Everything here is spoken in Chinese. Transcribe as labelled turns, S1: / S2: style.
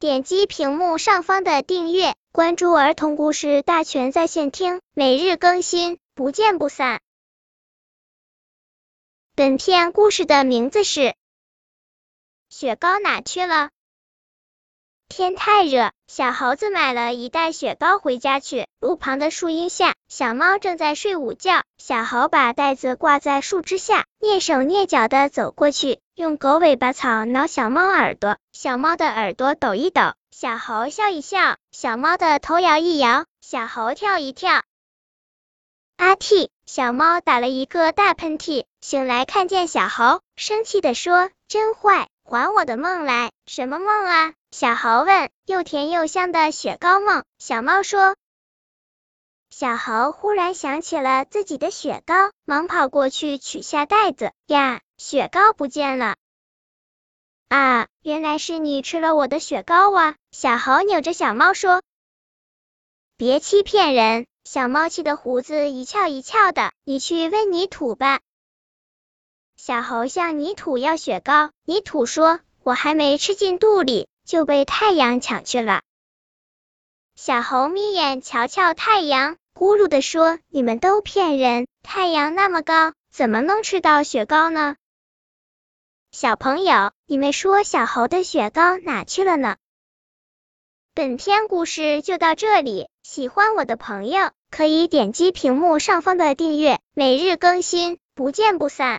S1: 点击屏幕上方的订阅，关注儿童故事大全在线听，每日更新，不见不散。本片故事的名字是《雪糕哪去了》。天太热，小猴子买了一袋雪糕回家去。路旁的树荫下，小猫正在睡午觉。小猴把袋子挂在树枝下，蹑手蹑脚的走过去，用狗尾巴草挠小猫耳朵。小猫的耳朵抖一抖，小猴笑一笑；小猫的头摇一摇，小猴跳一跳。阿嚏！小猫打了一个大喷嚏，醒来看见小猴，生气的说：“真坏，还我的梦来！”什么梦啊？小猴问。又甜又香的雪糕梦。小猫说。小猴忽然想起了自己的雪糕，忙跑过去取下袋子。呀，雪糕不见了！啊，原来是你吃了我的雪糕啊！小猴扭着小猫说。别欺骗人！小猫气得胡子一翘一翘的。你去问泥土吧。小猴向泥土要雪糕，泥土说。我还没吃进肚里，就被太阳抢去了。小猴眯眼瞧瞧太阳，咕噜的说：“你们都骗人，太阳那么高，怎么能吃到雪糕呢？”小朋友，你们说小猴的雪糕哪去了呢？本篇故事就到这里，喜欢我的朋友可以点击屏幕上方的订阅，每日更新，不见不散。